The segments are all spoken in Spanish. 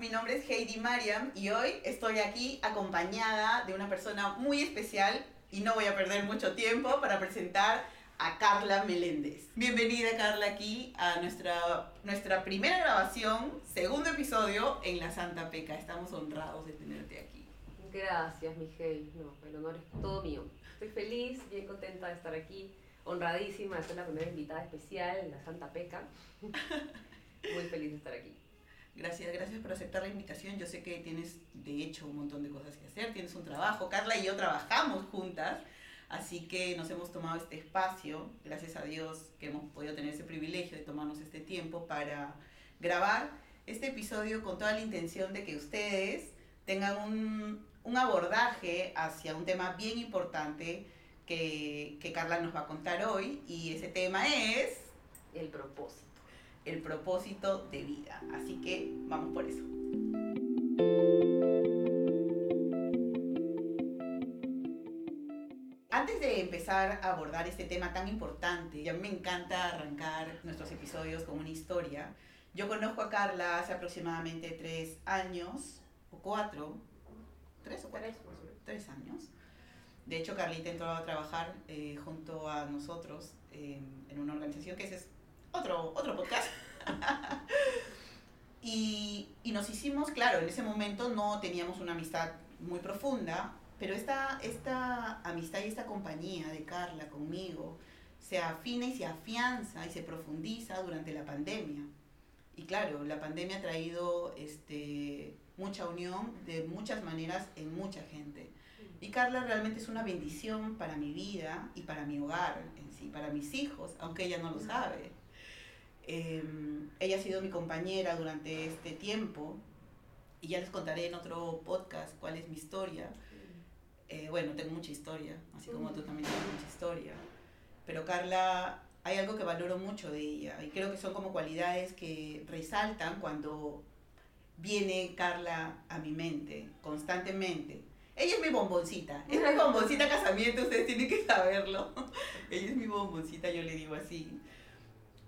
Mi nombre es Heidi Mariam y hoy estoy aquí acompañada de una persona muy especial y no voy a perder mucho tiempo para presentar a Carla Meléndez. Bienvenida Carla aquí a nuestra, nuestra primera grabación, segundo episodio en La Santa Peca. Estamos honrados de tenerte aquí. Gracias, mi Heidi. No, el honor es todo mío. Estoy feliz, bien contenta de estar aquí, honradísima de ser la primera invitada especial en La Santa Peca. Muy feliz de estar aquí. Gracias, gracias por aceptar la invitación. Yo sé que tienes, de hecho, un montón de cosas que hacer, tienes un trabajo. Carla y yo trabajamos juntas, así que nos hemos tomado este espacio, gracias a Dios que hemos podido tener ese privilegio de tomarnos este tiempo para grabar este episodio con toda la intención de que ustedes tengan un, un abordaje hacia un tema bien importante que, que Carla nos va a contar hoy y ese tema es... El propósito el propósito de vida. Así que vamos por eso. Antes de empezar a abordar este tema tan importante, ya me encanta arrancar nuestros episodios con una historia. Yo conozco a Carla hace aproximadamente tres años, o cuatro, tres o cuatro, tres, años. De hecho, Carlita entró a trabajar eh, junto a nosotros eh, en una organización que es otro, otro podcast. y, nos hicimos, claro, en ese momento no teníamos una amistad muy profunda, pero esta, esta amistad y esta compañía de Carla conmigo se afina y se afianza y se profundiza durante la pandemia. Y claro, la pandemia ha traído este, mucha unión de muchas maneras en mucha gente. Y Carla realmente es una bendición para mi vida y para mi hogar en sí, para mis hijos, aunque ella no lo sabe. Em, ella ha sido mi compañera durante este tiempo y ya les contaré en otro podcast cuál es mi historia. Eh, bueno, tengo mucha historia, así como tú también tienes mucha historia. Pero Carla, hay algo que valoro mucho de ella y creo que son como cualidades que resaltan cuando viene Carla a mi mente constantemente. Ella es mi bomboncita, es mi bomboncita casamiento, ustedes tienen que saberlo. ella es mi bomboncita, yo le digo así.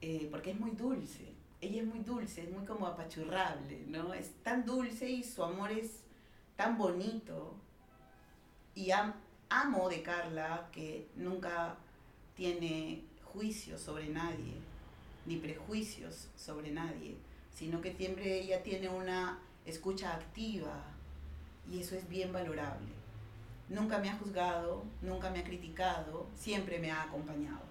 Eh, porque es muy dulce. Ella es muy dulce, es muy como apachurrable, ¿no? Es tan dulce y su amor es tan bonito. Y amo de Carla que nunca tiene juicios sobre nadie, ni prejuicios sobre nadie, sino que siempre ella tiene una escucha activa y eso es bien valorable. Nunca me ha juzgado, nunca me ha criticado, siempre me ha acompañado.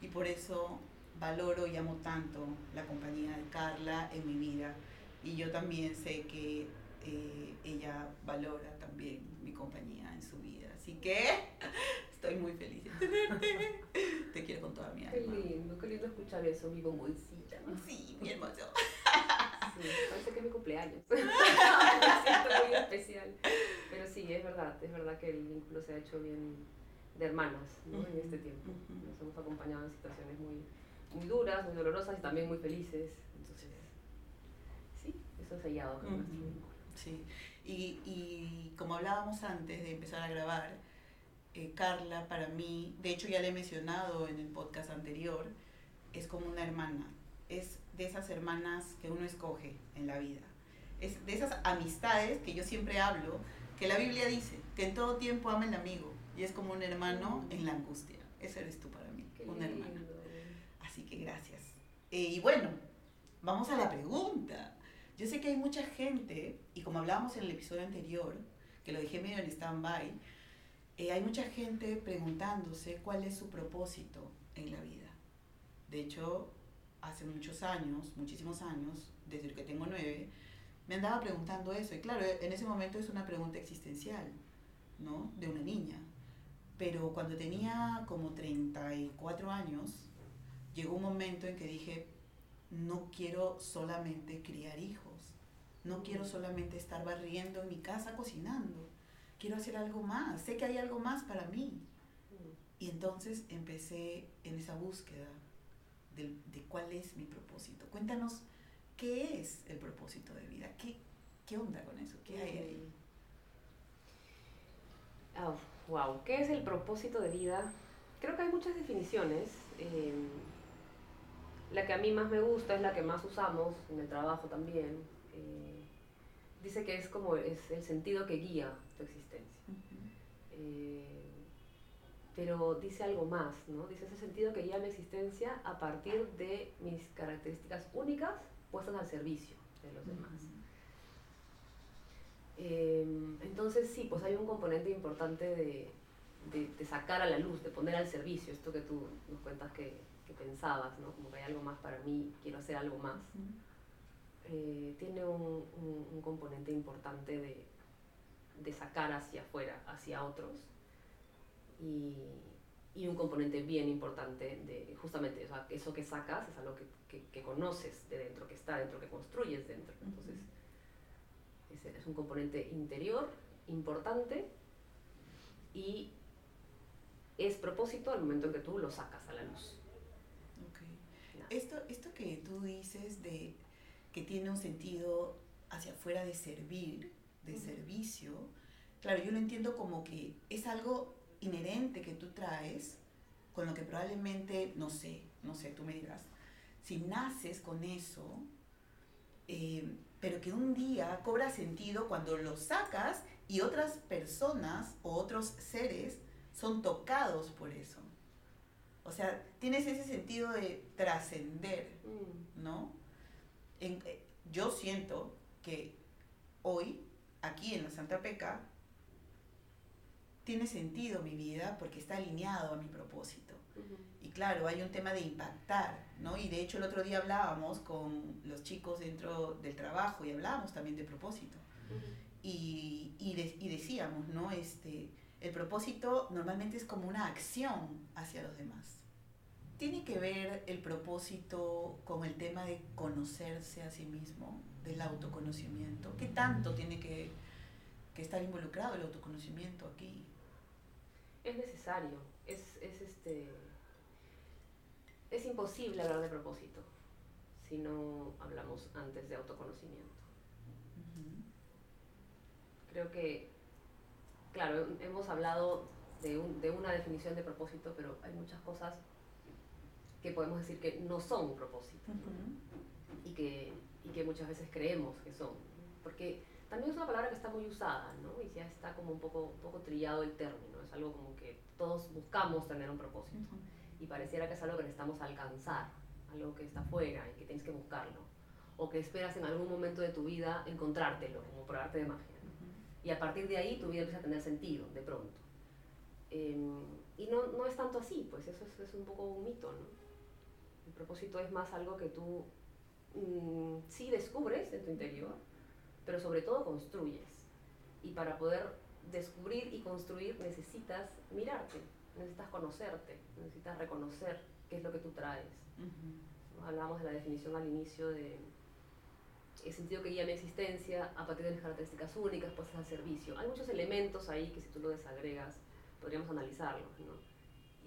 Y por eso valoro y amo tanto la compañía de Carla en mi vida y yo también sé que eh, ella valora también mi compañía en su vida. Así que estoy muy feliz de tenerte. Te quiero con toda mi alma. Qué lindo, qué lindo escuchar eso, mi bomboncita. Sí, mi hermoso. Sí, parece que es mi cumpleaños. Me siento muy especial. Pero sí, es verdad, es verdad que el vínculo se ha hecho bien de hermanas ¿no? en este tiempo. Nos hemos acompañado en situaciones muy, muy duras, muy dolorosas y también muy felices. Entonces, sí, eso es hallado con nuestro Sí, y, y, como hablábamos antes de empezar a grabar, eh, Carla para mí, de hecho ya le he mencionado en el podcast anterior, es como una hermana, es de esas hermanas que uno escoge en la vida, es de esas amistades que yo siempre hablo, que la Biblia dice, que en todo tiempo ama el amigo, y es como un hermano en la angustia, ese eres tú para mí, un hermano. Que gracias. Eh, y bueno, vamos a la pregunta. Yo sé que hay mucha gente, y como hablábamos en el episodio anterior, que lo dejé medio en stand-by, eh, hay mucha gente preguntándose cuál es su propósito en la vida. De hecho, hace muchos años, muchísimos años, desde que tengo nueve, me andaba preguntando eso. Y claro, en ese momento es una pregunta existencial, ¿no? De una niña. Pero cuando tenía como 34 años, llegó un momento en que dije, no quiero solamente criar hijos, no quiero solamente estar barriendo en mi casa cocinando, quiero hacer algo más, sé que hay algo más para mí. Y entonces empecé en esa búsqueda de, cuál es mi propósito. Cuéntanos, ¿qué es el propósito de vida? ¿Qué, qué onda con eso? ¿Qué hay ahí? Oh, wow, ¿qué es el propósito de vida? Creo que hay muchas definiciones. Eh, la que a mí más me gusta es la que más usamos en el trabajo también. Eh, dice que es como es el sentido que guía tu existencia. Eh, pero dice algo más, ¿no? Dice ese sentido que guía mi existencia a partir de mis características únicas puestas al servicio de los demás. Em, entonces sí, pues hay un componente importante de, de, sacar a la luz, de poner al servicio, esto que tú nos cuentas que, que, pensabas, ¿no? Como que hay algo más para mí, quiero hacer algo más. Eh, tiene un, un, componente importante de, de, sacar hacia afuera, hacia otros, y, y, un componente bien importante de justamente o sea, eso que sacas es algo que, que, que, conoces de dentro, que está dentro, que construyes dentro. Entonces, es, un componente interior importante y es propósito al momento en que tú lo sacas a la luz. Esto, esto que tú dices de que tiene un sentido hacia afuera de servir, de servicio, claro, yo lo entiendo como que es algo inherente que tú traes, con lo que probablemente, no sé, no sé, tú me dirás, si naces con eso, eh, pero que un día cobra sentido cuando lo sacas y otras personas o otros seres son tocados por eso. O sea, tienes ese sentido de trascender, mm. ¿no? Eh, yo siento que hoy, aquí en la Santa Peca, tiene sentido mi vida porque está alineado a mi propósito. Y claro, hay un tema de impactar, ¿no? Y de hecho el otro día hablábamos con los chicos dentro del trabajo y hablábamos también de propósito. y, y, decíamos, ¿no? Este, el propósito normalmente es como una acción hacia los demás. ¿Tiene que ver el propósito con el tema de conocerse a sí mismo, del autoconocimiento? ¿Qué tanto tiene que, que estar involucrado el autoconocimiento aquí? Es necesario, es, es este es imposible hablar de propósito si no hablamos antes de autoconocimiento. Creo que, claro, hemos hablado de, una definición de propósito, pero hay muchas cosas que podemos decir que no son propósito y, que, que muchas veces creemos que son. Porque también es una palabra que está muy usada, ¿no? Y ya está como un poco, un poco trillado el término, es algo como que todos buscamos tener un propósito y pareciera que es algo que necesitamos alcanzar, algo que está fuera y que tienes que buscarlo, o que esperas en algún momento de tu vida encontrártelo, como por arte de magia. Y a partir de ahí tu vida empieza a tener sentido, de pronto. Em, y no, no, es tanto así, pues eso es, es, un poco un mito, ¿no? El propósito es más algo que tú mm, sí descubres en tu interior, pero sobre todo construyes. Y para poder descubrir y construir necesitas mirarte, necesitas conocerte, necesitas reconocer qué es lo que tú traes. Hablábamos de la definición al inicio de el sentido que guía mi existencia a partir de mis características únicas puestas al servicio. Hay muchos elementos ahí que si tú lo desagregas podríamos analizarlos.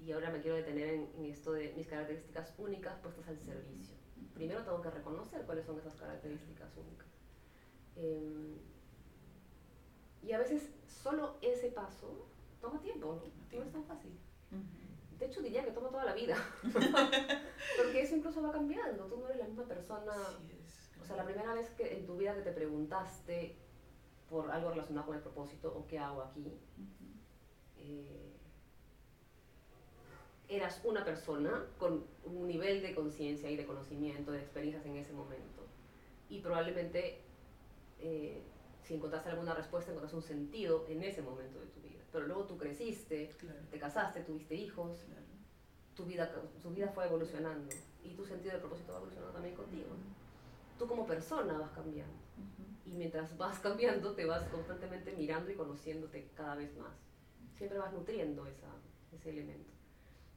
Y ahora me quiero detener en, esto de mis características únicas puestas al servicio. Primero tengo que reconocer cuáles son esas características únicas. Em, y a veces solo ese paso toma tiempo, ¿no? No es tan fácil. De hecho, diría que toma toda la vida. Porque eso incluso va cambiando. Tú no eres la misma persona. O sea, la primera vez que en tu vida que te preguntaste por algo relacionado con el propósito o qué hago aquí, eh, eras una persona con un nivel de conciencia y de conocimiento, de experiencias en ese momento. Y probablemente, eh, si encontraste alguna respuesta, encontraste un sentido en ese momento de tu vida. Pero luego tú creciste, te casaste, tuviste hijos, tu, vida, tu vida fue evolucionando y tu sentido de propósito va evolucionando también contigo. Tú como persona vas cambiando. Y mientras vas cambiando te vas constantemente mirando y conociéndote cada vez más. Siempre vas nutriendo esa, ese elemento,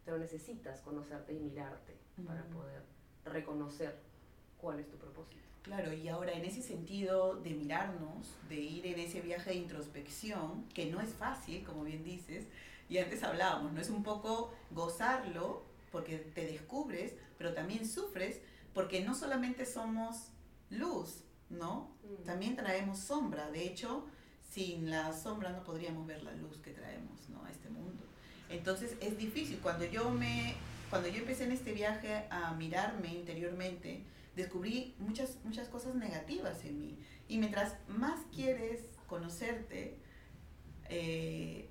pero necesitas conocerte y mirarte para poder reconocer cuál es tu propósito. Claro, y ahora en ese sentido de mirarnos, de ir en ese viaje de introspección, que no es fácil, como bien dices, y antes hablábamos, no es un poco gozarlo porque te descubres, pero también sufres porque no solamente somos luz, ¿no? Mm. También traemos sombra. De hecho, sin la sombra no podríamos ver la luz que traemos, ¿no? A este mundo. Entonces es difícil. Cuando yo me, cuando yo empecé en este viaje a mirarme interiormente, descubrí muchas, muchas cosas negativas en mí. Y mientras más quieres conocerte, eh,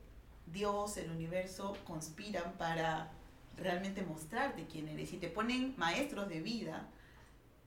Dios, el universo conspiran para realmente mostrarte quién eres y te ponen maestros de vida,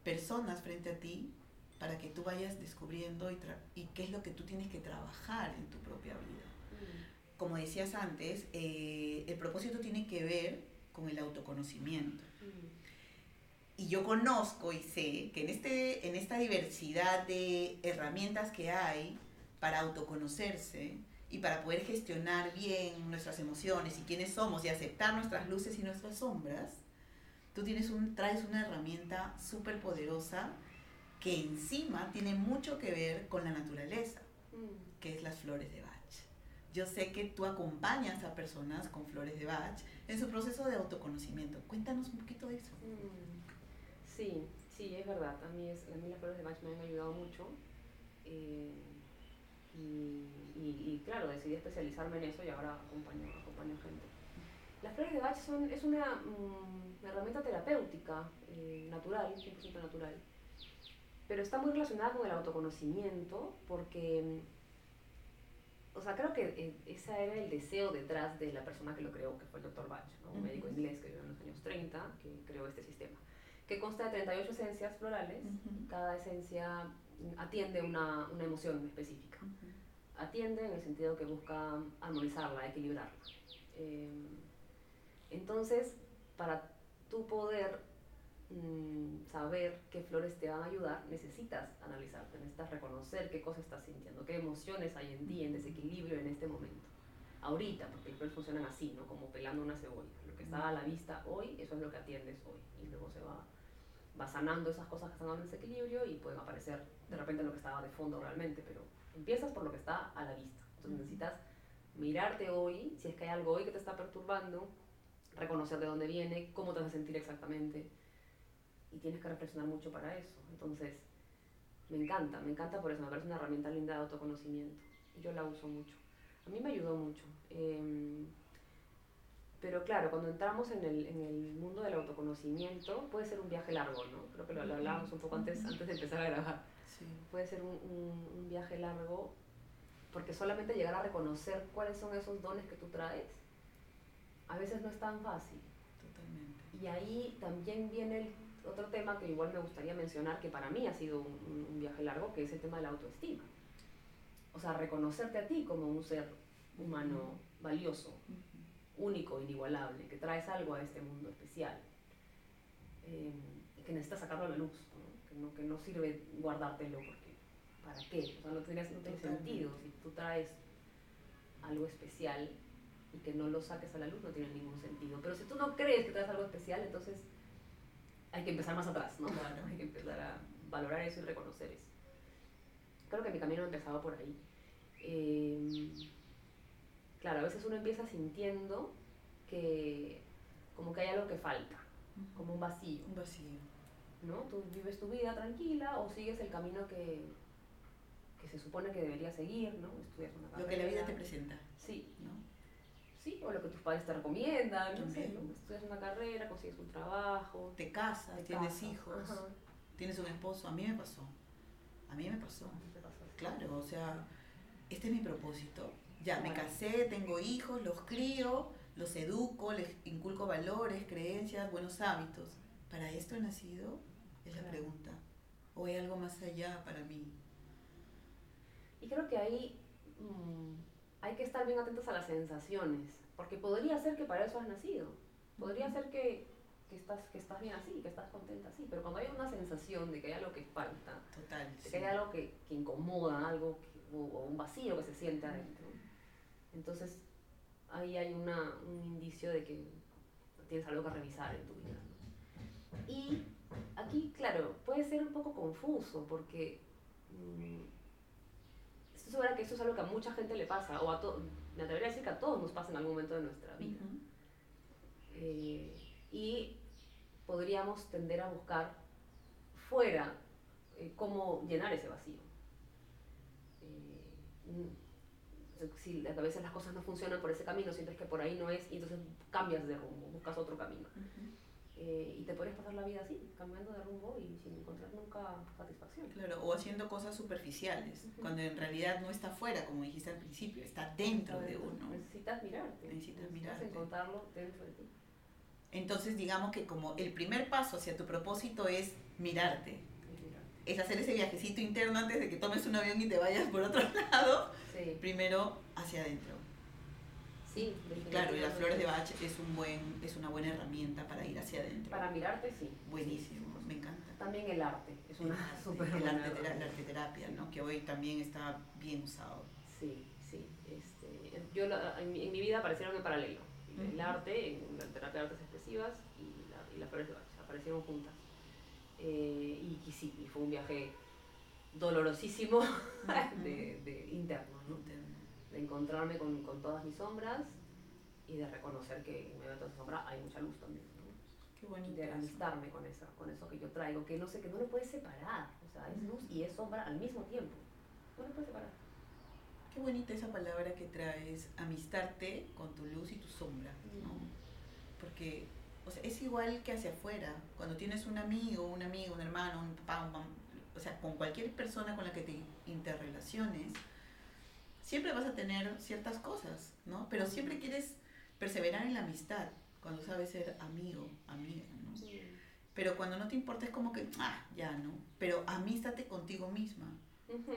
personas frente a ti para que tú vayas descubriendo y, y qué es lo que tú tienes que trabajar en tu propia vida. Mm. Como decías antes, eh, el propósito tiene que ver con el autoconocimiento. Mm. Y yo conozco y sé que en, este, en esta diversidad de herramientas que hay para autoconocerse, y para poder gestionar bien nuestras emociones y quiénes somos y aceptar nuestras luces y nuestras sombras, tú tienes un, traes una herramienta súper poderosa que encima tiene mucho que ver con la naturaleza, mm. que es las flores de Bach. Yo sé que tú acompañas a personas con flores de Bach en su proceso de autoconocimiento. Cuéntanos un poquito de eso. Mm. Sí, sí, es verdad. A mí, es, a mí las flores de Bach me han ayudado mucho. Eh, y, y, claro, decidí especializarme en eso y ahora acompaño, acompaño gente. Las flores de Bach son, es una, mm, herramienta terapéutica, eh, natural, 100% natural, pero está muy relacionada con el autoconocimiento porque, o sea, creo que eh, ese era el deseo detrás de la persona que lo creó, que fue el doctor Bach, un médico inglés que vivió en los años 30, que creó este sistema, que consta de 38 esencias florales, cada esencia atiende una, una emoción específica. Atiende en el sentido que busca armonizarla, equilibrarla. Eh, entonces, para tú poder mm, saber qué flores te van a ayudar, necesitas analizarte, necesitas reconocer qué cosa estás sintiendo, qué emociones hay en ti, en desequilibrio en este momento. Ahorita, porque las flores funcionan así, ¿no? Como pelando una cebolla. Lo que está a la vista hoy, eso es lo que atiendes hoy. Y luego se va, va sanando esas cosas que están en desequilibrio y pueden aparecer de repente lo que estaba de fondo realmente, pero Empiezas por lo que está a la vista. Entonces necesitas mirarte hoy, si es que hay algo hoy que te está perturbando, reconocer de dónde viene, cómo te vas a sentir exactamente. Y tienes que reflexionar mucho para eso. Entonces, me encanta, me encanta por eso, me parece una herramienta linda de autoconocimiento. Yo la uso mucho. A mí me ayudó mucho. Em, pero claro, cuando entramos en el, en el, mundo del autoconocimiento, puede ser un viaje largo, ¿no? Creo que lo, hablábamos un poco antes, antes de empezar a grabar Puede ser un, un, viaje largo porque solamente llegar a reconocer cuáles son esos dones que tú traes, a veces no es tan fácil. Totalmente. Y ahí también viene el otro tema que igual me gustaría mencionar, que para mí ha sido un, un viaje largo, que es el tema de la autoestima. O sea, reconocerte a ti como un ser humano valioso, único, inigualable, que traes algo a este mundo especial, eh, que necesitas sacarlo a la luz que no sirve guardártelo porque ¿para qué? O sea, no, tiene, no tiene sentido. Si tú traes algo especial y que no lo saques a la luz no tiene ningún sentido. Pero si tú no crees que traes algo especial, entonces hay que empezar más atrás, ¿no? hay que empezar a valorar eso y reconocer eso. Creo que mi camino empezaba por ahí. Em, claro, a veces uno empieza sintiendo que como que hay algo que falta, como un vacío. Un vacío ¿no? Tú vives tu vida tranquila o sigues el camino que, que se supone que deberías seguir, ¿no? Estudias una carrera. Lo que la vida te presenta. Sí. ¿no? Sí, o lo que tus padres te recomiendan, no sé, Estudias una carrera, consigues un trabajo. Te casas, tienes hijos, tienes un esposo. A mí me pasó. A mí me pasó. Claro, o sea, este es mi propósito. Ya, me casé, tengo hijos, los crío, los educo, les inculco valores, creencias, buenos hábitos. ¿Para esto he nacido? Es la pregunta. ¿O hay algo más allá para mí? Y creo que ahí mm, hay que estar bien atentos a las sensaciones, porque podría ser que para eso has nacido. Podría ser que, que, estás, que estás bien así, que estás contenta así, pero cuando hay una sensación de que hay algo que falta, Total, de que hay algo que, que incomoda, algo o, un vacío que se siente adentro, entonces ahí hay una, un indicio de que tienes algo que revisar en tu vida. Y aquí, claro, puede ser un poco confuso porque mmm, estoy segura que eso es algo que a mucha gente le pasa, o a todos, me atrevería a decir que a todos nos pasa en algún momento de nuestra vida. Eh, y podríamos tender a buscar fuera eh, cómo llenar ese vacío. Eh, si a veces las cosas no funcionan por ese camino, sientes que por ahí no es, y entonces cambias de rumbo, buscas otro camino. Eh, y te puedes pasar la vida así, cambiando de rumbo y sin encontrar nunca satisfacción. Claro, o haciendo cosas superficiales, cuando en realidad no está fuera, como dijiste al principio, está dentro de uno. Necesitas mirarte. Necesitas mirarte. encontrarlo dentro de ti. Entonces, digamos que como el primer paso hacia tu propósito es mirarte. Es hacer ese viajecito interno antes de que tomes un avión y te vayas por otro lado. Primero hacia adentro. Sí, Claro, y las flores de Bach es, un buen, es una buena herramienta para ir hacia adentro. Para mirarte, sí. Buenísimo, me encanta. También el arte, es una súper El arte, la, arte terapia, ¿no? que hoy también está bien usado. Sí, sí. Este, yo en, mi, vida aparecieron en paralelo. El arte, en la terapia de artes expresivas y, la, y las flores de Bach, aparecieron juntas. Eh, y, sí, y fue un viaje dolorosísimo de, de interno, ¿no? De encontrarme con, con, todas mis sombras y de reconocer que en medio de toda esa sombra hay mucha luz también. Qué bonito. De amistarme con eso, con eso que yo traigo, que no sé, que no lo puedes separar. O sea, es luz y es sombra al mismo tiempo. No lo puedes separar. Qué bonita esa palabra que traes, amistarte con tu luz y tu sombra, ¿no? Porque o sea, es igual que hacia afuera. Cuando tienes un amigo, un amigo, un hermano, un papá, un o sea, con cualquier persona con la que te interrelaciones, siempre vas a tener ciertas cosas, ¿no? Pero siempre quieres perseverar en la amistad, cuando sabes ser amigo, amiga, ¿no? Pero cuando no te importa es como que, ah, ya, ¿no? Pero amístate contigo misma.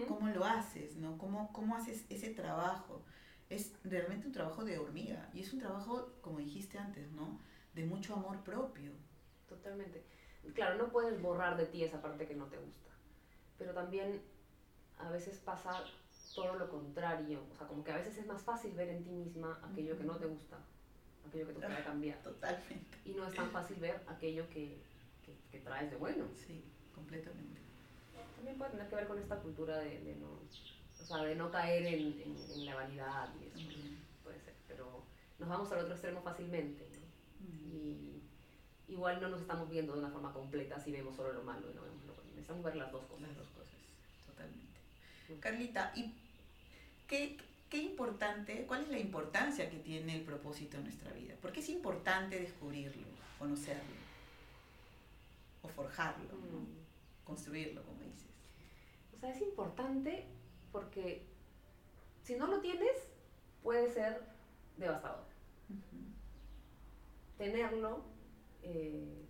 ¿Cómo lo haces, no? ¿Cómo, ¿Cómo haces ese trabajo? Es realmente un trabajo de hormiga y es un trabajo, como dijiste antes, ¿no? De mucho amor propio. Totalmente. Claro, no puedes borrar de ti esa parte que no te gusta, pero también a veces pasa todo lo contrario. O sea, como que a veces es más fácil ver en ti misma aquello que no te gusta, aquello que te gustaría cambiar. Totalmente. Y no es tan fácil ver aquello que, que, traes de bueno. Sí, completamente. También puede tener que ver con esta cultura de, de no, o sea, de no caer en, en, la vanidad y eso. Puede ser, pero nos vamos al otro extremo fácilmente. Y igual no nos estamos viendo de una forma completa si vemos solo lo malo y no vemos lo bueno. Necesitamos ver las dos cosas. Las dos cosas, totalmente. Carlita, ¿y qué, qué importante, cuál es la importancia que tiene el propósito en nuestra vida? ¿Por qué es importante descubrirlo, conocerlo? O forjarlo, mm. construirlo, como dices. O sea, es importante porque si no lo tienes, puede ser devastador. Tenerlo, eh,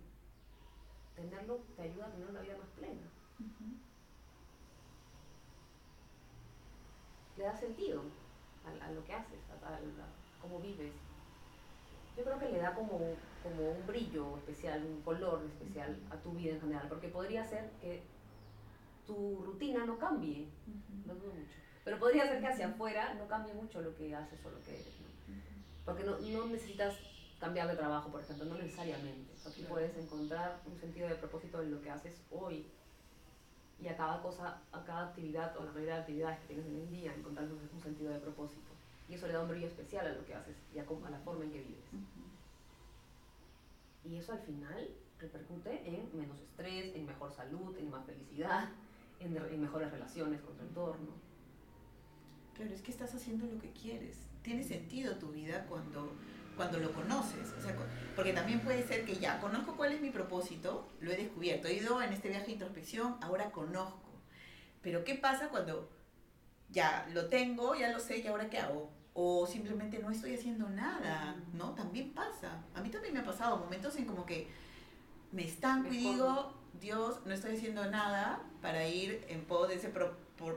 tenerlo te ayuda a tener una vida más plena. Le da sentido a, lo que haces, a, cómo vives. Yo creo que le da como, como un brillo especial, un color especial a tu vida en general, porque podría ser que tu rutina no cambie, no dudo mucho, pero podría ser que hacia afuera no cambie mucho lo que haces o lo que eres, porque no, no necesitas cambiar de trabajo, por ejemplo, no necesariamente. Aquí puedes encontrar un sentido de propósito en lo que haces hoy y a cada cosa, a cada actividad o la mayoría de actividades que tienes en el día, encontrar un sentido de propósito. Y eso le da un brillo especial a lo que haces y a, la forma en que vives. Y eso al final repercute en menos estrés, en mejor salud, en más felicidad, en, en mejores relaciones con tu entorno. Claro, es que estás haciendo lo que quieres. Tiene sentido tu vida cuando cuando lo conoces. O sea, porque también puede ser que ya conozco cuál es mi propósito, lo he descubierto, he ido en este viaje de introspección, ahora conozco. Pero ¿qué pasa cuando ya lo tengo, ya lo sé, y ahora qué hago? O simplemente no estoy haciendo nada, ¿no? También pasa. A mí también me ha pasado momentos en como que me estanco y digo, Dios, no estoy haciendo nada para ir en pos de ese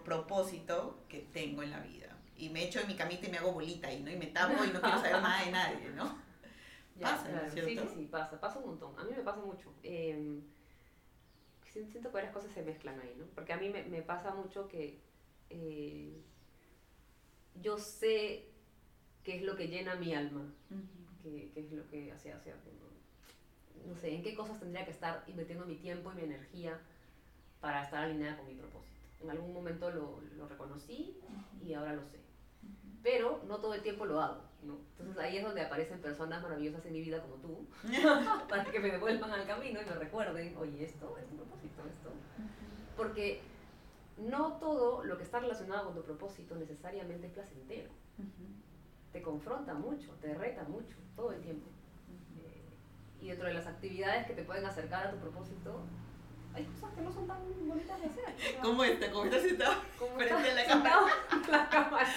propósito que tengo en la vida y me echo en mi camita y me hago bolita y ¿no? Y me tapo y no quiero saber nada de nadie, ¿no? pasa, ¿cierto? Sí, sí, sí, pasa, pasa un montón. A mí me pasa mucho. Eh, siento que varias cosas se mezclan ahí, ¿no? Porque a mí me, me pasa mucho que eh, yo sé qué es lo que llena mi alma, qué, qué, es lo que hace, hace, no, no sé, en qué cosas tendría que estar invirtiendo mi tiempo y mi energía para estar alineada con mi propósito. En algún momento lo, lo reconocí y ahora lo sé pero no todo el tiempo lo hago. ¿no? Entonces ahí es donde aparecen personas maravillosas en mi vida como tú, para que me devuelvan al camino y me recuerden, oye, esto es un propósito, esto. Porque no todo lo que está relacionado con tu propósito necesariamente es placentero. Te confronta mucho, te reta mucho, todo el tiempo. Eh, Y dentro de las actividades que te pueden acercar a tu propósito, hay cosas que no son tan bonitas de hacer. ¿Cómo está? ¿Cómo está sentado? ¿Cómo frente a la cámara? la cámara.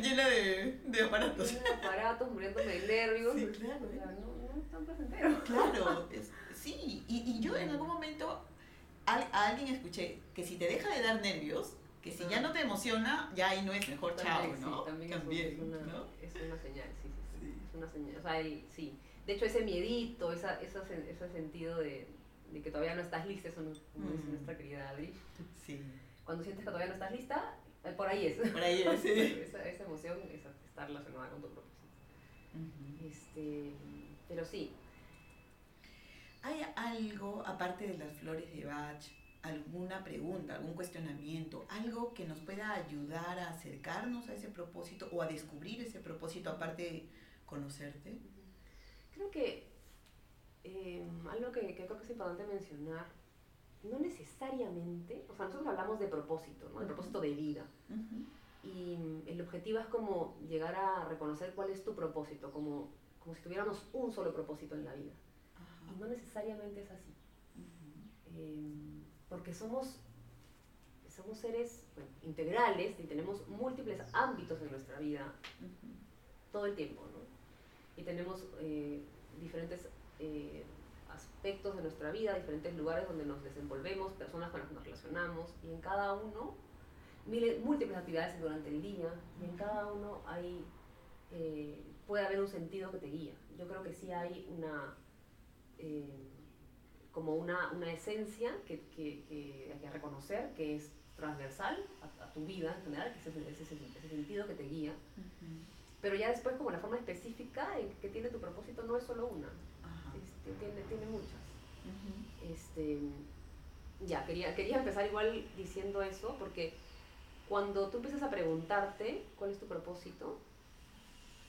Llena de, de aparatos. De aparatos, muriéndome de nervios. Sí, claro. Sea, no, no es tan placentero. Claro, es- sí. Y, y yo en algún momento a alguien escuché que si te deja de dar nervios, que si ya no te emociona, ya ahí no es mejor chao, ¿no? sí, también, es un- También, es, una, ¿no? es una señal, sí, sí, sí. Sí. Es una señal. O sea, el- sí. De hecho, ese miedito, esa, esa, ese sentido de, de que todavía no estás lista, eso no- como dice Mm. nuestra querida Adri. Sí. Cuando sientes que todavía no estás lista, eh, por ahí es. Por ahí es, sí. esa, esa emoción esa, está relacionada con tu propósito. Ujú. Este, pero sí, ¿Hay algo, aparte de las flores de Bach, alguna pregunta, algún cuestionamiento, algo que nos pueda ayudar a acercarnos a ese propósito o a descubrir ese propósito, aparte de conocerte? creo que eh, algo que, que creo que es importante mencionar, no necesariamente, o sea, nosotros hablamos de propósito, ¿no? de Ujú. propósito de vida. Y mm, el objetivo es como llegar a reconocer cuál es tu propósito, como, como si tuviéramos un solo propósito en la vida. Y no necesariamente es así, Ujú. eh, porque somos, somos seres bueno, integrales y tenemos múltiples ámbitos en nuestra vida todo el tiempo, ¿no? Y tenemos eh, diferentes eh, aspectos de nuestra vida, diferentes lugares donde nos desenvolvemos, personas con las que nos relacionamos, y en cada uno, miles, múltiples actividades durante el día, y en cada uno hay, eh, puede haber un sentido que te guía. Yo creo que sí hay una, eh, como una, una esencia que, que, que hay que reconocer, que es transversal a, a tu vida en general, que es ese, ese- ese sentido que te guía. Ujú. Pero ya después, como la forma específica en que tiene tu propósito, no es solo una, Ajá. este, tiene, tiene muchas. Ujú. Este, ya, quería, quería empezar igual diciendo eso, porque cuando tú empiezas a preguntarte cuál es tu propósito,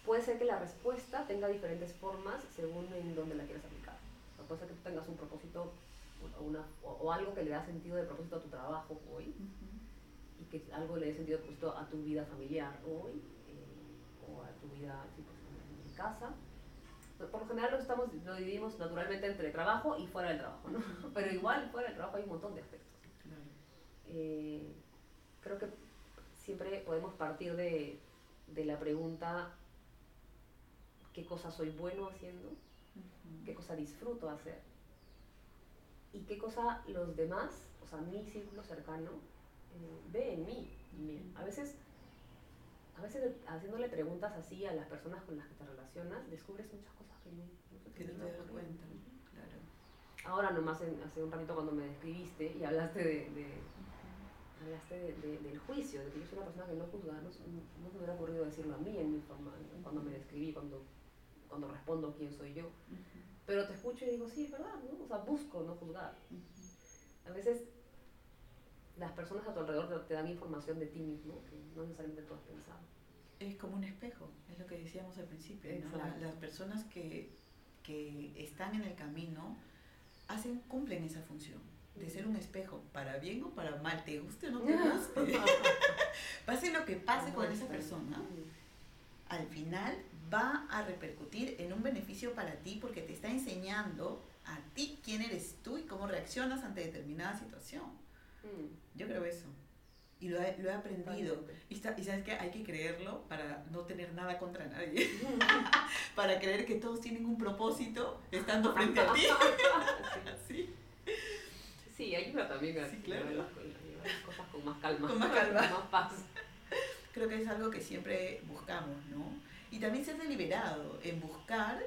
puede ser que la respuesta tenga diferentes formas según en dónde la quieras aplicar. O puede ser que tú tengas un propósito o, una, o, o algo que le da sentido de propósito a tu trabajo hoy, y que algo le dé sentido de propósito a tu vida familiar hoy, eh, o a tu vida pues, en casa. Por lo general lo, estamos, lo dividimos naturalmente entre trabajo y fuera del trabajo, ¿no? Pero igual fuera del trabajo hay un montón de aspectos. Claro. Eh, creo que siempre podemos partir de, de la pregunta qué cosa soy bueno haciendo, qué cosa disfruto hacer y qué cosa los demás, o sea, mi círculo cercano, eh, ve en mí. A veces, a veces haciéndole preguntas así a las personas con las que te relacionas, descubres muchas cosas que no, no iban te das ocurrir. cuenta. Claro. Ahora nomás en- hace un ratito cuando me describiste y hablaste de, de- hablaste de- de- del juicio, de que yo soy una persona que no juzga, no, no me hubiera ocurrido decirlo a mí en mi forma, ¿no? cuando me describí, cuando, cuando respondo quién soy yo. Pero te escucho y digo, sí, es verdad, ¿no? O sea, busco no juzgar. A veces las personas a tu alrededor te, dan información de ti mismo que no necesariamente tú has pensado. Es como un espejo, es lo que decíamos al principio. ¿no? La- las personas que, que están en el camino hacen, cumplen esa función de ser un espejo, para bien o para mal, te guste o no te guste. pase lo que pase con esa persona, al final va a repercutir en un beneficio para ti porque te está enseñando a ti quién eres tú y cómo reaccionas ante determinada situación. Mm. Yo creo eso. Y lo he, lo he aprendido. Y, está- y sabes que hay que creerlo para no tener nada contra nadie. para creer que todos tienen un propósito estando frente a ti. Sí. Sí, ayuda también a Sí, claro. las, cosas con más calma. Con más calma. con más paz. Creo que es algo que siempre buscamos, ¿no? Y también ser deliberado en buscar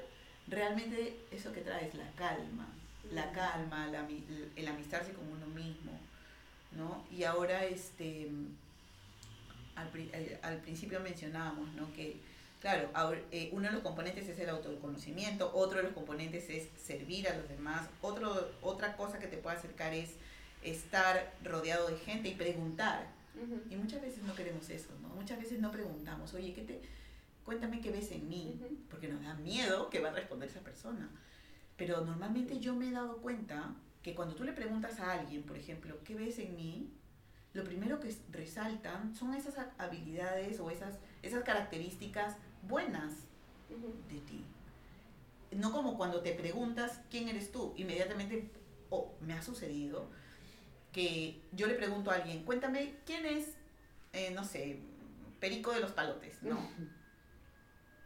realmente eso que traes, la calma. La calma, la el amistarse con uno mismo. Y ahora, este, al, pri- al- principio mencionábamos, ¿no? Que, claro, eh, uno de los componentes es el autoconocimiento, otro de los componentes es servir a los demás, otro, otra cosa que te puede acercar es estar rodeado de gente y preguntar. Y muchas veces no queremos eso, ¿no? Muchas veces no preguntamos, oye, ¿qué te, cuéntame qué ves en mí, porque nos da miedo que va a responder esa persona. Pero normalmente yo me he dado cuenta que cuando tú le preguntas a alguien, por ejemplo, ¿qué ves en mí? Lo primero que resaltan son esas ha- habilidades o esas, esas características buenas de ti. no como cuando te preguntas quién eres tú, inmediatamente, o me ha sucedido, que yo le pregunto a alguien, cuéntame quién es, eh, no sé, Perico de los Palotes, ¿no?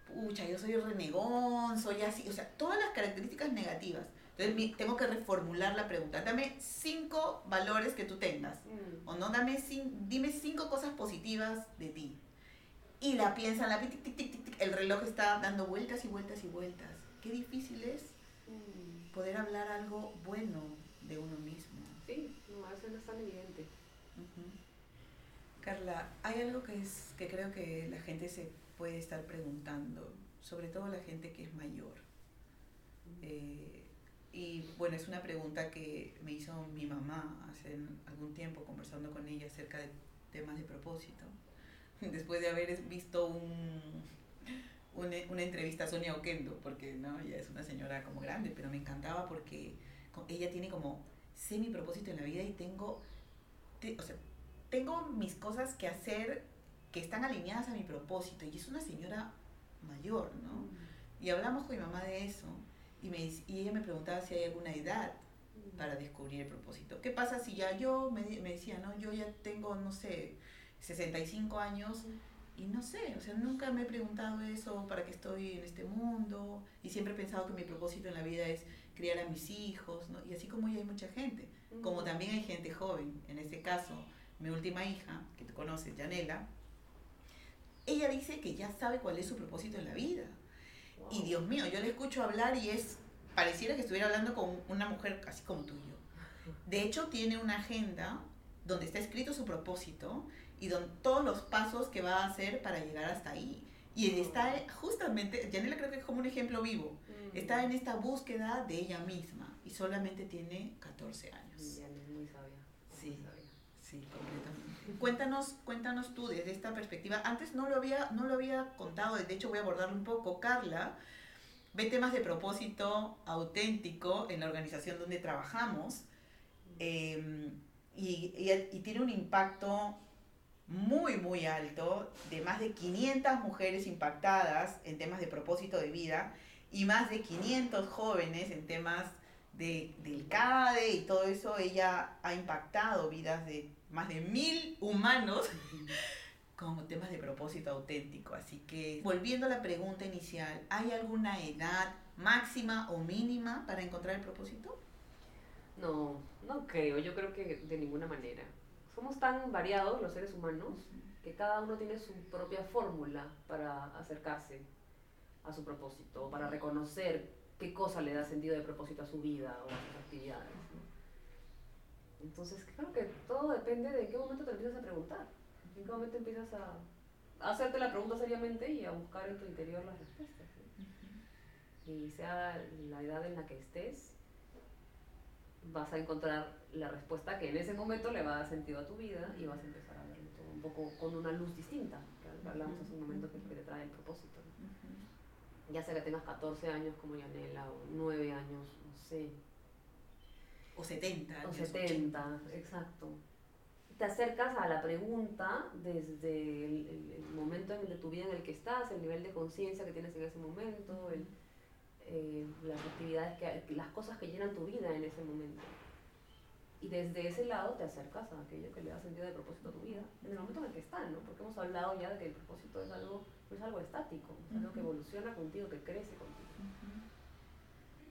Pucha, yo soy renegón, soy así, o sea, todas las características negativas. Entonces tengo que reformular la pregunta. Dame cinco valores que tú tengas. Mm. O no, dame dime cinco cosas positivas de ti. Y la piensa, la tic, tic, tic, tic, el reloj está dando vueltas y vueltas y vueltas. Qué difícil es mm. poder hablar algo bueno de uno mismo. Sí, no, eso no es tan evidente. Carla, hay algo que, es, que creo que la gente se puede estar preguntando, sobre todo la gente que es mayor. Mm. Eh, y bueno, es una pregunta que me hizo mi mamá hace algún tiempo conversando con ella acerca de temas de propósito. Después de haber visto un, una, entrevista a Sonia Oquendo, porque no, ella es una señora como grande, pero me encantaba porque ella tiene como, sé mi propósito en la vida y tengo, o sea, tengo mis cosas que hacer que están alineadas a mi propósito. Y es una señora mayor, ¿no? Mm. Y hablamos con mi mamá de eso y, me, y ella me preguntaba si hay alguna edad para descubrir el propósito. ¿Qué pasa si ya yo, me, me decía, no, yo ya tengo, no sé, 65 años y no sé, o sea, nunca me he preguntado eso, para qué estoy en este mundo y siempre he pensado que mi propósito en la vida es criar a mis hijos, ¿no? Y así como ya hay mucha gente, como también hay gente joven, en este caso, mi última hija, que tú conoces, Janela, ella dice que ya sabe cuál es su propósito en la vida. Y Dios mío, yo le escucho hablar y es, pareciera que estuviera hablando con una mujer así como tú y yo. De hecho, tiene una agenda donde está escrito su propósito y donde todos los pasos que va a hacer para llegar hasta ahí. Y está justamente, Janela creo que es como un ejemplo vivo, mm. está en esta búsqueda de ella misma y solamente tiene 14 años. es muy sabia. Sí, sí, completamente. Cuéntanos, cuéntanos tú desde esta perspectiva. Antes no lo había, no lo había contado, de hecho voy a abordarlo un poco. Carla ve temas de propósito auténtico en la organización donde trabajamos em, y, y, tiene un impacto muy, muy alto de más de 500 mujeres impactadas en temas de propósito de vida y más de 500 jóvenes en temas de, del CADE y todo eso. Ella ha impactado vidas de más de mil humanos con temas de propósito auténtico. Así que, volviendo a la pregunta inicial, ¿hay alguna edad máxima o mínima para encontrar el propósito? No, no creo, yo creo que de ninguna manera. Somos tan variados los seres humanos que cada uno tiene su propia fórmula para acercarse a su propósito, para reconocer qué cosa le da sentido de propósito a su vida o a sus actividades. Entonces, creo que todo depende de en qué momento te empiezas a preguntar, en qué momento empiezas a, hacerte la pregunta seriamente y a buscar en tu interior las respuestas. Y sea la edad en la que estés, vas a encontrar la respuesta que en ese momento le va a dar sentido a tu vida y vas a empezar a verlo todo un poco con una luz distinta, que hablamos hace un momento que, que te trae el propósito. Ya sea que tengas 14 años como Yanela o 9 años, no sé, o 70 años. O 70, exacto. Te acercas a la pregunta desde el, momento en de tu vida en el que estás, el nivel de conciencia que tienes en ese momento, el, eh, las actividades, que, las cosas que llenan tu vida en ese momento. Y desde ese lado te acercas a aquello que le da sentido de propósito a tu vida, en el momento en el que estás, ¿no? Porque hemos hablado ya de que el propósito es algo, no es algo estático, es algo que evoluciona contigo, que crece contigo.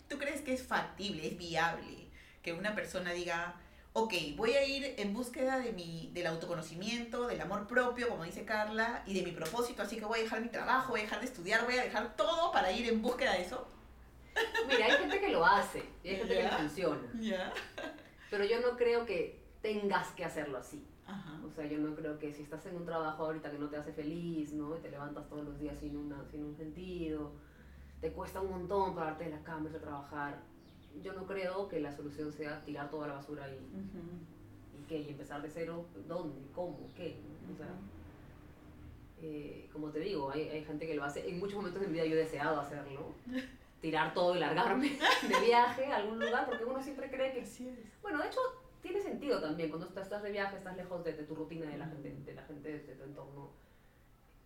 ¿Tú crees que es factible, es viable que una persona diga, ok, voy a ir en búsqueda de mi, del autoconocimiento, del amor propio, como dice Carla, y de mi propósito, así que voy a dejar mi trabajo, voy a dejar de estudiar, voy a dejar todo para ir en búsqueda de eso. Mira, hay gente que lo hace, y hay gente que funciona. Pero yo no creo que tengas que hacerlo así. O sea, yo no creo que si estás en un trabajo ahorita que no te hace feliz, ¿no? Y te levantas todos los días sin, una, sin un sentido, te cuesta un montón pararte de la cama y trabajar, yo no creo que la solución sea tirar toda la basura y, y, ¿qué? y empezar de cero, ¿dónde? ¿Cómo? ¿Qué? O sea, eh, como te digo, hay, hay, gente que lo hace. En muchos momentos de mi vida yo he deseado hacerlo. Tirar todo y largarme de viaje a algún lugar, porque uno siempre cree que... Bueno, de hecho, tiene sentido también. Cuando estás de viaje, estás lejos de, tu rutina, de la gente, de la gente de tu entorno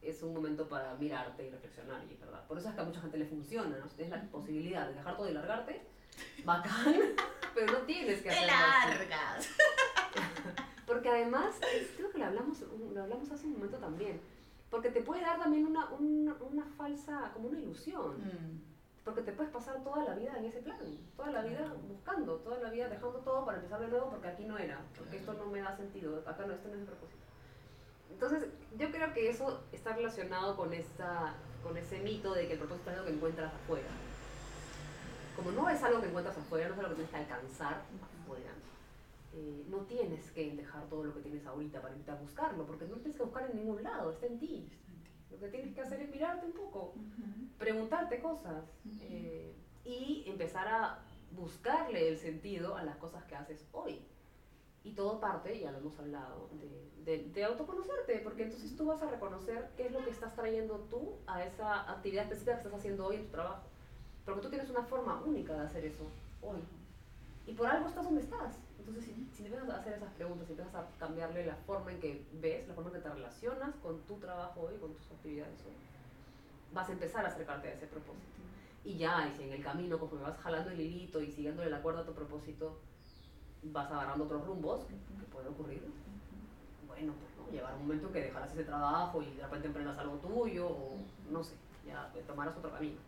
es un momento para mirarte y reflexionar, y es verdad. Por eso es que a mucha gente le funciona, ¿no? Si tienes la posibilidad de dejar todo y largarte, bacán, pero no tienes que ¡Te hacerlo así. largas! Porque además, creo que lo hablamos, lo hablamos hace un momento también, porque te puede dar también una, una, una falsa, como una ilusión. Mm, Porque te puedes pasar toda la vida en ese plan, toda la vida buscando, toda la vida dejando todo para empezar de nuevo porque aquí no era, porque esto no me da sentido, acá no, esto no es el propósito. Entonces, yo creo que eso está relacionado con, esa, con ese mito de que el propósito es algo que encuentras afuera. Como no es algo que encuentras afuera, no es algo que tienes que alcanzar afuera, eh, no tienes que dejar todo lo que tienes ahorita para irte a buscarlo, porque no lo tienes que buscar en ningún lado, está en ti. Lo que tienes que hacer es mirarte un poco preguntarte cosas eh, y empezar a buscarle el sentido a las cosas que haces hoy. Y todo parte, ya lo hemos hablado, de, de, de autoconocerte, porque entonces tú vas a reconocer qué es lo que estás trayendo tú a esa actividad específica que estás haciendo hoy en tu trabajo. Porque tú tienes una forma única de hacer eso hoy. Y por algo estás donde estás. Entonces, si, si empiezas a hacer esas preguntas, si empiezas a cambiarle la forma en que ves, la forma en que te relacionas con tu trabajo hoy, con tus actividades hoy, vas a empezar a acercarte a ese propósito. Y ya, y si en el camino, conforme vas jalando el hilito y siguiéndole la cuerda a tu propósito, vas agarrando otros rumbos, que, que puede ocurrir, bueno, pues no, llegará un momento en que dejarás ese trabajo y de repente emprendas algo tuyo, o no sé, ya tomarás otro camino.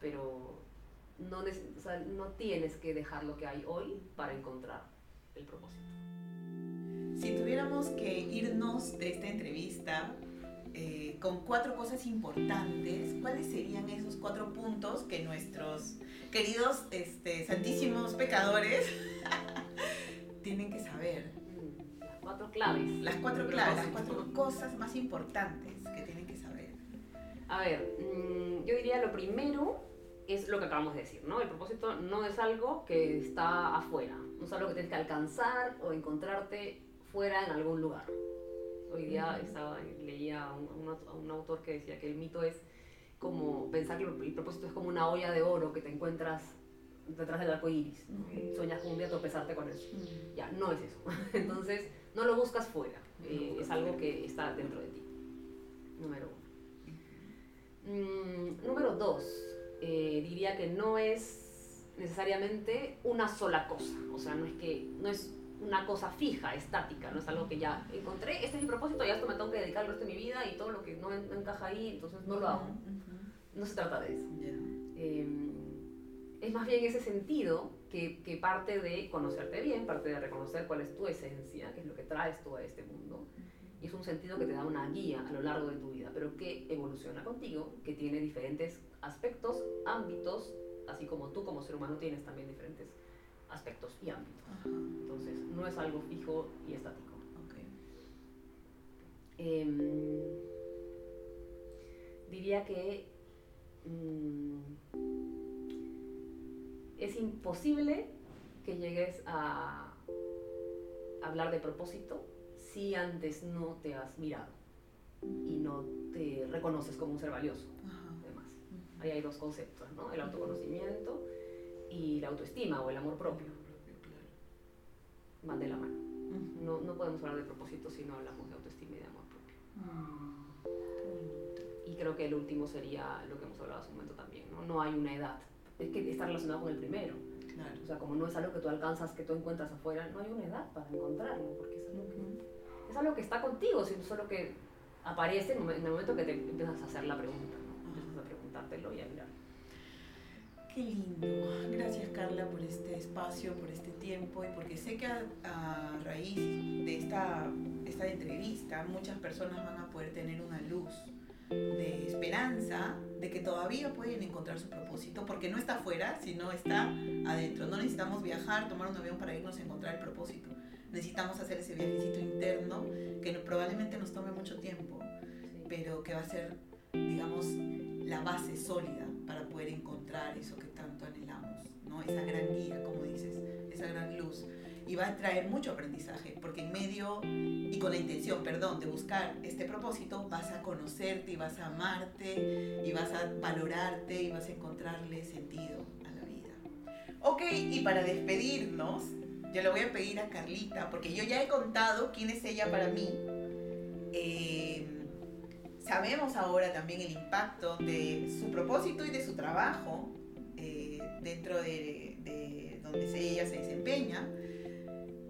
Pero no, o sea, no tienes que dejar lo que hay hoy para encontrar el propósito. Si tuviéramos que irnos de esta entrevista eh, con cuatro cosas importantes, ¿cuáles serían esos cuatro puntos que nuestros queridos este, santísimos pecadores tienen que saber? Las cuatro claves. Las cuatro claves, las cuatro cosas más importantes que tienen que saber. A ver, mm, yo diría lo primero es lo que acabamos de decir, ¿no? El propósito no es algo que está afuera, no es algo que tienes que alcanzar o encontrarte fuera en algún lugar. Hoy día estaba, leía a un, a un autor que decía que el mito es como pensar que el propósito es como una olla de oro que te encuentras detrás del arco iris. ¿no? Un día tropezarte con eso. Ya, no es eso. Entonces, no lo buscas fuera. eh, es algo que está dentro de ti. Número uno. Mm, número dos, eh, diría que no es necesariamente una sola cosa. O sea, no es que no es una cosa fija, estática, no es algo que ya encontré, este es mi propósito, ya esto me tengo que dedicar el resto de mi vida y todo lo que no en- no encaja ahí, entonces no lo hago. No se trata de eso. Eh, es más bien ese sentido que, que parte de conocerte bien, parte de reconocer cuál es tu esencia, qué es lo que traes tú a este mundo. Y es un sentido que te da una guía a lo largo de tu vida, pero que evoluciona contigo, que tiene diferentes aspectos, ámbitos, así como tú como ser humano tienes también diferentes aspectos y ámbitos. Ajá, Entonces, no es algo fijo y estático. Em, diría que mm, es imposible que llegues a hablar de propósito si antes no te has mirado y no te reconoces como un ser valioso, además. Ahí hay dos conceptos, ¿no? El autoconocimiento y la autoestima o el amor propio. Van de la mano. No, no podemos hablar de propósito si no hablamos de autoestima y de amor propio. Mm. Y creo que el último sería lo que hemos hablado hace un momento también, ¿no? No hay una edad. Es que está relacionado con el primero. Claro. O sea, como no es algo que tú alcanzas, que tú encuentras afuera, no hay una edad para encontrarlo, porque es algo que, es algo que está contigo, sino solo que aparece en el momen- en el momento que te empiezas a hacer la pregunta, ¿no? Empiezas a preguntártelo y a mirar. Qué lindo. Gracias Carla por este espacio, por este tiempo y porque sé que a, a raíz de esta, esta entrevista muchas personas van a poder tener una luz de esperanza de que todavía pueden encontrar su propósito porque no está afuera, sino está adentro. No necesitamos viajar, tomar un avión para irnos a encontrar el propósito. Necesitamos hacer ese viajecito interno que probablemente nos tome mucho tiempo, pero que va a ser, digamos, la base sólida para poder encontrar eso que tanto anhelamos, ¿no? Esa gran guía, como dices, esa gran luz. Y va a traer mucho aprendizaje, porque en medio y con la intención, perdón, de buscar este propósito, vas a conocerte y vas a amarte y vas a valorarte y vas a encontrarle sentido a la vida. Ok, y para despedirnos, yo le voy a pedir a Carlita, porque yo ya he contado quién es ella para mí. Eh, sabemos ahora también el impacto de su propósito y de su trabajo eh, dentro de, de donde ella se desempeña.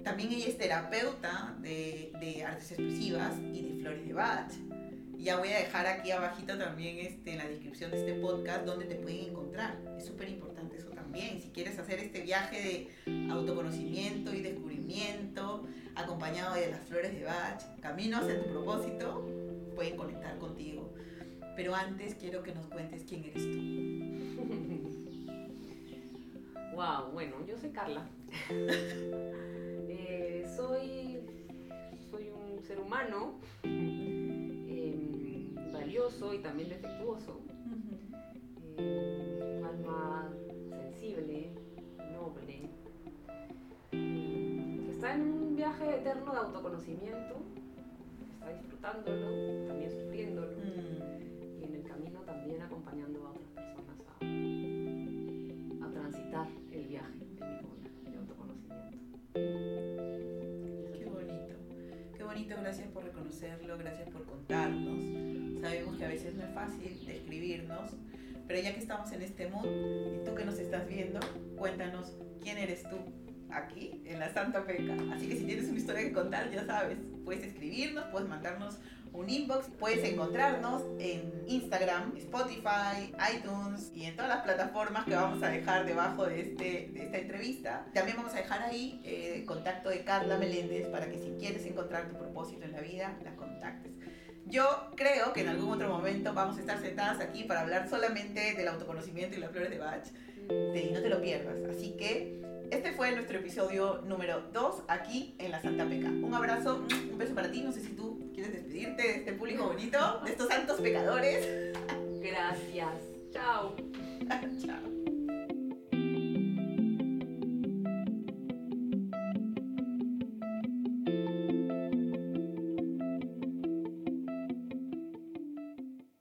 También ella es terapeuta de, de artes expresivas y de flores de Bach. Ya voy a dejar aquí abajito también este, en la descripción de este podcast donde te pueden encontrar. Es súper importante eso también. Si quieres hacer este viaje de autoconocimiento y descubrimiento acompañado de las flores de Bach, camino hacia tu propósito, pueden conectar contigo. Pero antes quiero que nos cuentes quién eres tú. Wow, bueno, yo soy Carla. Eh, soy, soy un ser humano em, valioso y también defectuoso. Eh, un alma sensible, noble, que está en un viaje eterno de autoconocimiento, está disfrutándolo, también sufriéndolo, Mm, y en el camino también acompañando a otras bonito, gracias por reconocerlo, gracias por contarnos. Sabemos que a veces no es fácil describirnos, pero ya que estamos en este mood y tú que nos estás viendo, cuéntanos quién eres tú aquí en la Santa Peca. Así que si tienes una historia que contar, ya sabes, puedes escribirnos, puedes mandarnos un inbox, puedes encontrarnos en Instagram, Spotify, iTunes y en todas las plataformas que vamos a dejar debajo de, este, de esta entrevista. También vamos a dejar ahí eh, el contacto de Carla Meléndez para que si quieres encontrar tu propósito en la vida, la contactes. Yo creo que en algún otro momento vamos a estar sentadas aquí para hablar solamente del autoconocimiento y las flores de Bach. Y no te lo pierdas. Así que este fue nuestro episodio número 2 aquí en la Santa Peca. Un abrazo, un beso para ti. No sé si tú quieres despedirte de este público bonito, de estos santos pecadores. Gracias. Chao. Chao.